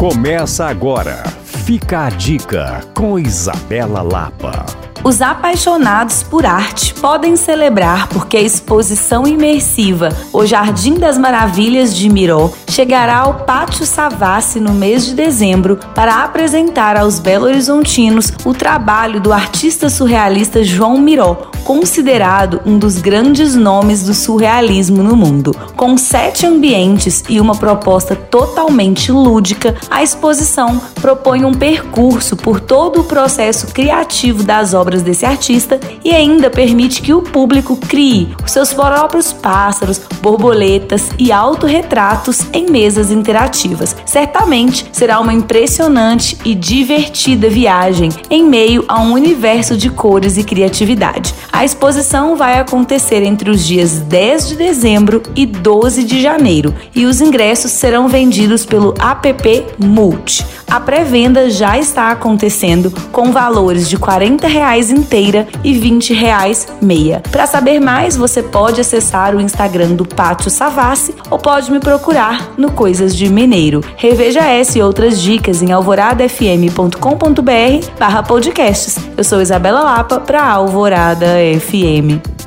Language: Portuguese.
Começa agora. Fica a dica com Isabela Lapa. Os apaixonados por arte podem celebrar porque a exposição imersiva O Jardim das Maravilhas de Miró chegará ao Pátio Savassi no mês de dezembro para apresentar aos belo-horizontinos o trabalho do artista surrealista João Miró, considerado um dos grandes nomes do surrealismo no mundo. Com sete ambientes e uma proposta totalmente lúdica, a exposição propõe um percurso por todo o processo criativo das obras desse artista e ainda permite que o público crie os seus próprios pássaros, borboletas e autorretratos em mesas interativas. Certamente será uma impressionante e divertida viagem em meio a um universo de cores e criatividade. A exposição vai acontecer entre os dias 10 de dezembro e 12 de janeiro e os ingressos serão vendidos pelo app Multi. A pré-venda já está acontecendo com valores de 40 reais inteira e 20 reais meia. Para saber mais, você pode acessar o Instagram do Pátio Savassi ou pode me procurar no Coisas de Mineiro. Reveja essa e outras dicas em alvoradafm.com.br barra podcasts. Eu sou Isabela Lapa para Alvorada FM.